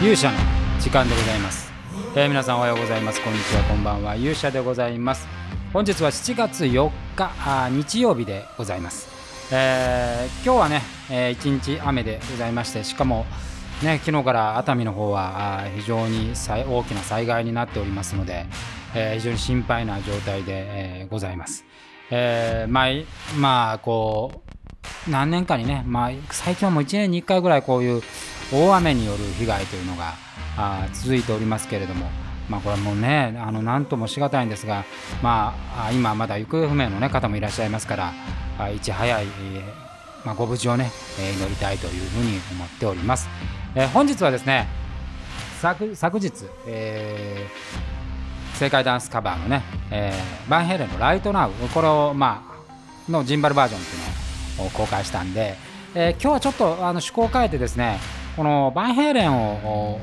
勇者の時間でございます、えー、皆さんおはようございます。こんにちはこんばんは。勇者でございます。本日は7月4日あ日曜日でございます、えー、今日はね、えー、一日雨でございましてしかもね、昨日から熱海の方は非常に大きな災害になっておりますので、えー、非常に心配な状態で、えー、ございます。えー、まあ、まあ、こう、何年かにね、まあ、最近はもう1年に1回ぐらいこういう大雨による被害というのがあ続いておりますけれども、まあ、これはもうね、あの何ともしがたいんですが、まあ、今まだ行方不明の、ね、方もいらっしゃいますから、いち早い、えまあ、ご無事をね、えー、祈りたいというふうに思っております。えー、本日はですね、昨昨日、えー、正解ダンスカバーのね、えー、バンヘレンのライトナウ、これを、まあ、のジンバルバージョンっていうのを公開したんで、えー、今日はちょっとあの趣向を変えてですね、このバンヘイレンを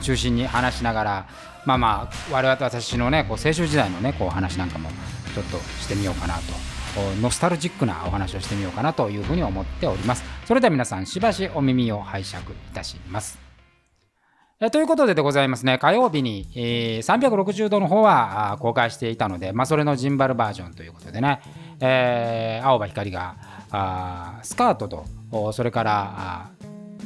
中心に話しながらまあまあ我々私のねこう青春時代のねこう話なんかもちょっとしてみようかなと。ノスタルジックなお話をしてみようかなというふうに思っております。それでは皆さんしばしお耳を拝借いたします。えということででございますね、火曜日に、えー、360度の方は公開していたので、まあ、それのジンバルバージョンということでね、えー、青葉光があスカートと、それから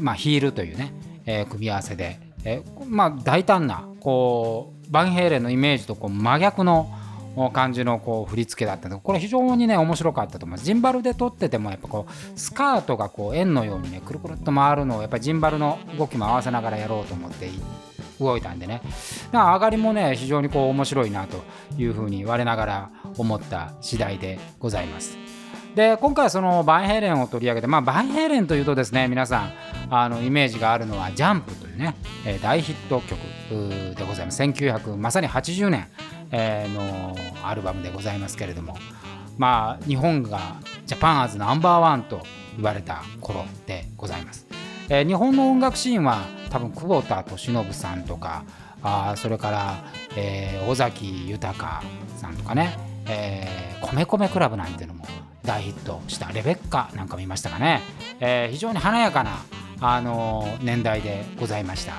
まあ、ヒールというね、えー、組み合わせで、えー、まあ、大胆なこうバンヘイレンのイメージとこう真逆の感じのこう振り付けだったのでこれ非常にね面白かったと思います。ジンバルで撮っててもやっぱこうスカートがこう円のようにねくるくるっと回るのをやっぱりジンバルの動きも合わせながらやろうと思って動いたんでね。上がりもね非常にこう面白いなというふうに我ながら思った次第でございます。で今回そのバンヘイレンを取り上げてまあバンヘイレンというとですね皆さんあのイメージがあるのは「ジャンプというね、えー、大ヒット曲でございます。1900まさに80年、えー、のアルバムでございますけれども。まあ日本がジャパンアズナンバーワンと言われた頃でございます、えー、日本の音楽シーンは多分久保田利伸さんとかあそれから、えー、尾崎豊さんとかね、えー、米米クラブなんていうのも大ヒットしたレベッカなんか見ましたかね、えー、非常に華やかなあの年代でございました。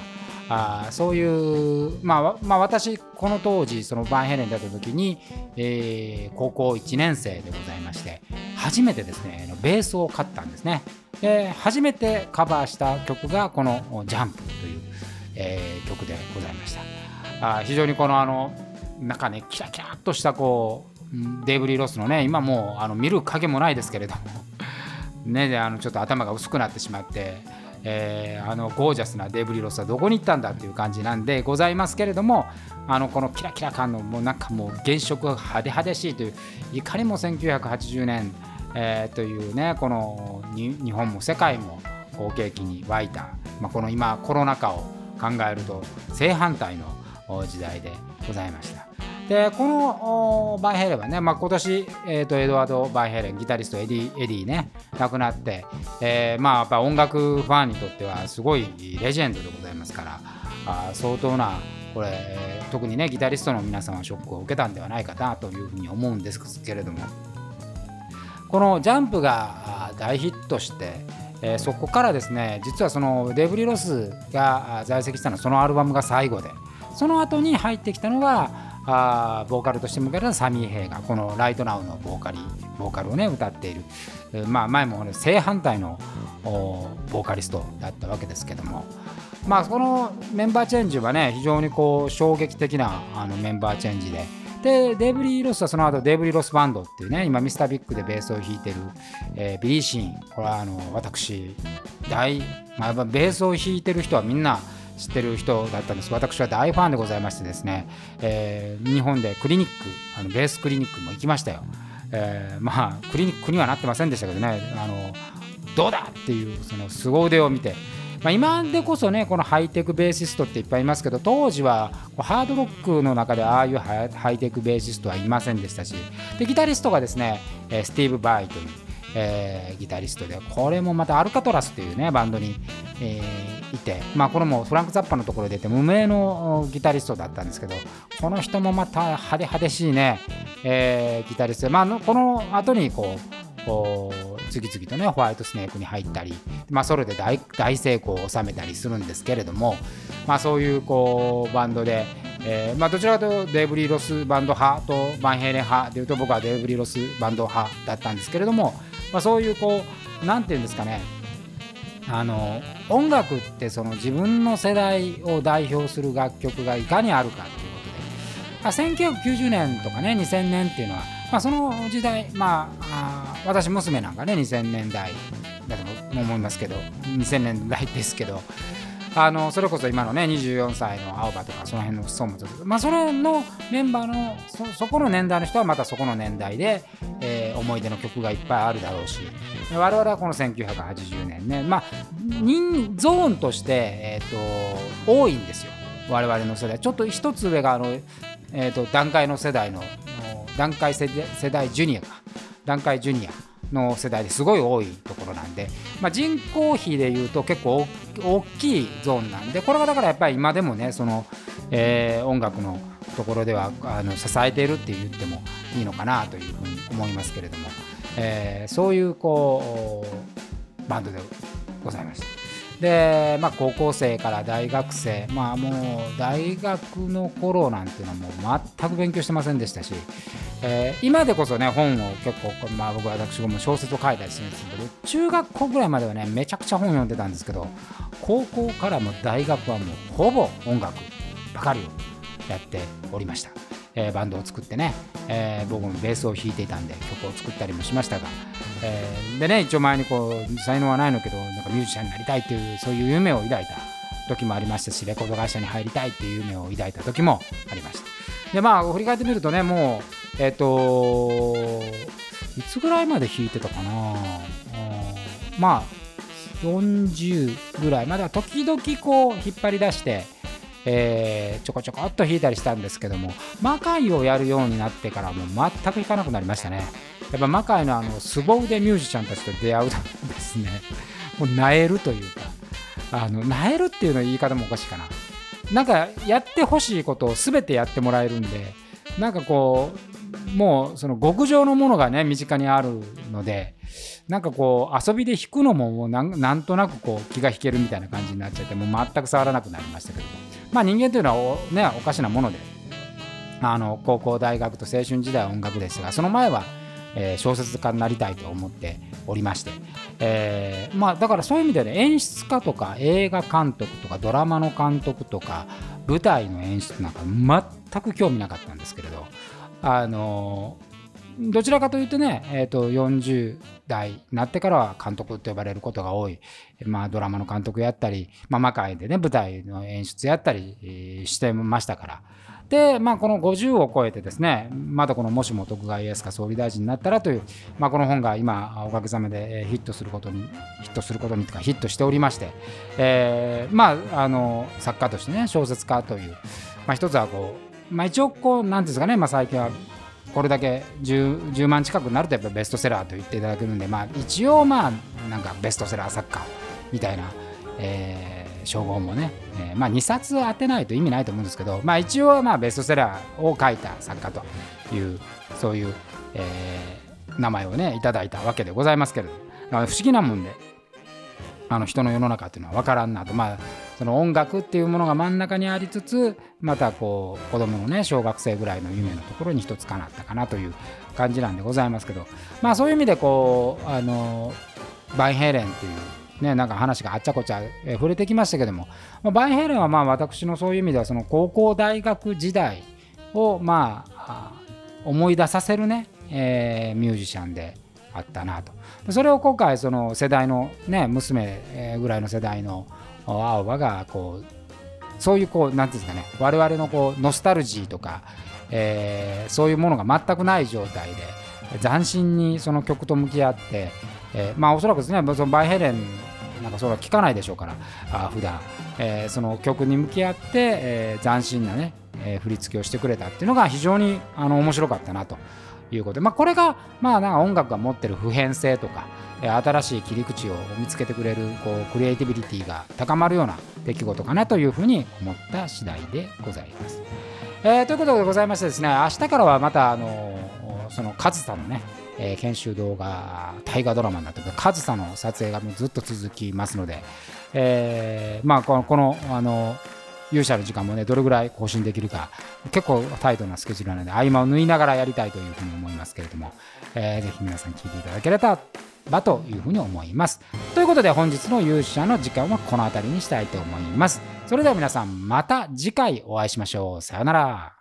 あそういう、まあ、まあ、私この当時そのバンヘレンだった時に、えー、高校1年生でございまして初めてですねベースを買ったんですね。で初めてカバーした曲がこの「ジャンプという、えー、曲でございました。あ非常にこのあのなんかねキラキラっとしたこうデイブ・リー・ロスのね今もうあの見る影もないですけれども。ねあのちょっと頭が薄くなってしまってえー、あのゴージャスなデブリロスはどこに行ったんだっていう感じなんでございますけれどもあのこのキラキラ感のもうなんかもう原色が派手派手しいといういかにも1980年、えー、というねこの日本も世界も好景気に沸いた、まあ、この今コロナ禍を考えると正反対の時代でございました。でこのバイヘレンはね、まあ、今年、えーと、エドワード・バイヘレンギタリストエディエディね亡くなって、えー、まあやっぱ音楽ファンにとってはすごいレジェンドでございますからあ相当なこれ特にねギタリストの皆さんはショックを受けたんではないかなというふうに思うんですけれども。この「Jump」が大ヒットしてえー、そこからですね実はそのデブリ・ロスが在籍したのはそのアルバムが最後でその後に入ってきたのがあボーカルとして迎えたサミー・ヘイガーこの「Right Now」のボーカリボーカルをね歌っている、まあ、前も、正反対のボーカリストだったわけですけども。まあこのメンバーチェンジはね非常にこう衝撃的なあのメンバーチェンジで。でデブリー・ロスはその後デブリー・ロスバンドっていうね今ミスタービッグでベースを弾いてる、えー、ビリー・シーン。これはあの時代、まあ、ベースを弾いてる人はみんな知ってる人だったんです。私は大ファンでございましてですね、えー、日本でクリニックあのベースクリニックも行きましたよ、えー、まあクリニックにはなってませんでしたけどねあのどうだっていうその凄腕を見て。まあ、今でこそねこのハイテクベーシストっていっぱいいますけど当時はハードロックの中でああいうハイテクベーシストはいませんでしたしでギタリストがですねスティーブ・バーイというえー、ギタリストでこれもまたアルカトラスというねバンドに、えー、いて、まあ、これもフランク・ザッパのところで出て無名のギタリストだったんですけどこの人もまた派手派手しいね、えー、ギタリストで、まあ、この後にこうこう次々とねホワイトスネークに入ったり、まあ、ソロで大大成功を収めたりするんですけれども、まあ、そういうこうバンドで、えーまあ、どちらかというとデーブリー・ロスバンド派とバンヘイレン派でいうと僕はデーブリー・ロスバンド派だったんですけれども、まあ、そういうこうなんていうんですかね。あの音楽ってその自分の世代を代表する楽曲がいかにあるかっていうことで、まあ、1990年とかね2000年っていうのは、まあ、その時代まああ私娘なんかね2000年代だと思いますけど2000年代ですけどあのそれこそ今のね24歳の青葉とかその辺のソムズまあそれのメンバーのそそこの年代の人はまたそこの年代で、えー、思い出の曲がいっぱいあるだろうし。我々はこの1980年ね。まあ人ゾーンとして、えーと、多いんですよ。我々の世代。ちょっと一つ上があの、えーと、と段階の世代の段階世代ジュニアか。段階ジュニアの世代ですごい多いところなんで、まあ、人口比でいうと結構大きいゾーンなんで。これがだからやっぱり今でもねその、えー、音楽のところではあの支えているって言ってもいいのかなというふうに思いますけれども、えー、そういうこうバンドでございました。で、まあ、高校生から大学生、まあ、もう大学の頃なんていうのはもう全く勉強してませんでしたし、えー、今でこそね本を結構、まあ、僕私も小説を書いたりしてるんですけど中学校ぐらいまではねめちゃくちゃ本読んでたんですけど高校からも大学はもうほぼ音楽ばかりをやっておりました、えー、バンドを作ってね、えー、僕もベースを弾いていたんで曲を作ったりもしましたが、えー、でね一応前にこう才能はないのけどなんかミュージシャンになりたいっていうそういう夢を抱いた時もありましたしレコード会社に入りたいっていう夢を抱いた時もありました。でまあ振り返ってみるとねもうえっ、といつぐらいまで弾いてたかな？まあ40ぐらいまでは時々こう引っ張り出して、えー、ちょこちょこっと弾いたりしたんですけども魔界をやるようになってからもう全く弾かなくなりましたね。やっぱ魔界のあの凄腕ミュージシャンたちと出会うとですね もうなえるというかあのなえるっていうの言い方もおかしいかな。なんかやってほしいことを全てやってもらえるんでなんかこうもうその極上のものがね身近にあるのでなんかこう遊びで弾くのももうなんとなくこう気が引けるみたいな感じになっちゃってもう全く触らなくなりましたけども。まあ人間というのはお,、ね、おかしなものであの高校大学と青春時代は音楽ですがその前は、えー、小説家になりたいと思っておりまして、えー、まあだからそういう意味でね演出家とか映画監督とかドラマの監督とか舞台の演出なんか全く興味なかったんですけれどあのどちらかというとね、えー、と40代になってからは監督と呼ばれることが多い、まあ、ドラマの監督やったり、まあ、魔界でね舞台の演出やったりしてましたから。で、まあ、この50を超えてですね、まだこのもしも徳川家康が総理大臣になったらという、まあ、この本が今、おかげさまでヒットすることに、ヒットすることにとか、ヒットしておりまして、えー、まあ、あの、作家としてね、小説家という、まあ、一つはこう、まあ、一応こうなんですかね、まあ、最近はこれだけ 10, 10, 万近くになるとやっぱベストセラーと言っていただけるんで、まあ、一応まあなんかベストセラー作家みたいな、えー、称号もね、えー、まあ2冊当てないと意味ないと思うんですけど、まあ、一応まあベストセラーを書いた作家というそういう、えー、名前をねいただいたわけでございますけれど不思議なもんであの人の世の中っていうのは分からんなと。まあその音楽っていうものが真ん中にありつつまたこう子供のね小学生ぐらいの夢のところに一つかなったかなという感じなんでございますけどまあそういう意味でこうあのバイヘイレンっていうね、なんか話があっちゃこちゃ、え触れてきましたけども、まあ、バイヘイレンはまあ私のそういう意味ではその高校大学時代をまあ思い出させるね、えー、ミュージシャンであったなと。それを今回その世代のね娘ぐらいの世代の青葉がこうそういうこう何て言うんですかね我々のこうノスタルジーとか、えー、そういうものが全くない状態で斬新にその曲と向き合って、えー、まあおそらくですねそのバイヘレンなんかそれは聞かないでしょうからあ普段、えー、その曲に向き合って、えー、斬新なね、えー、振り付けをしてくれたっていうのが非常にあの面白かったなと。いうことで、まあ、これが、まあ、なんか音楽が持ってる普遍性とか、新しい切り口を見つけてくれるこうクリエイティビリティが高まるような出来事かなというふうに思った次第でございます。えー、ということでございましてですね明日からはまたあのその上総のね、えー、研修動画大河ドラマになって上総の撮影がもうずっと続きますので、えー、まあこのこのあの勇者の時間もねどれぐらい更新できるか結構タイトなスケジュールなので合間を縫いながらやりたいというふうに思いますけれども、えー、ぜひ皆さん聞いていただければばというふうに思います。ということで本日の勇者の時間はこの辺りにしたいと思います。それでは皆さんまた次回お会いしましょう。さようなら。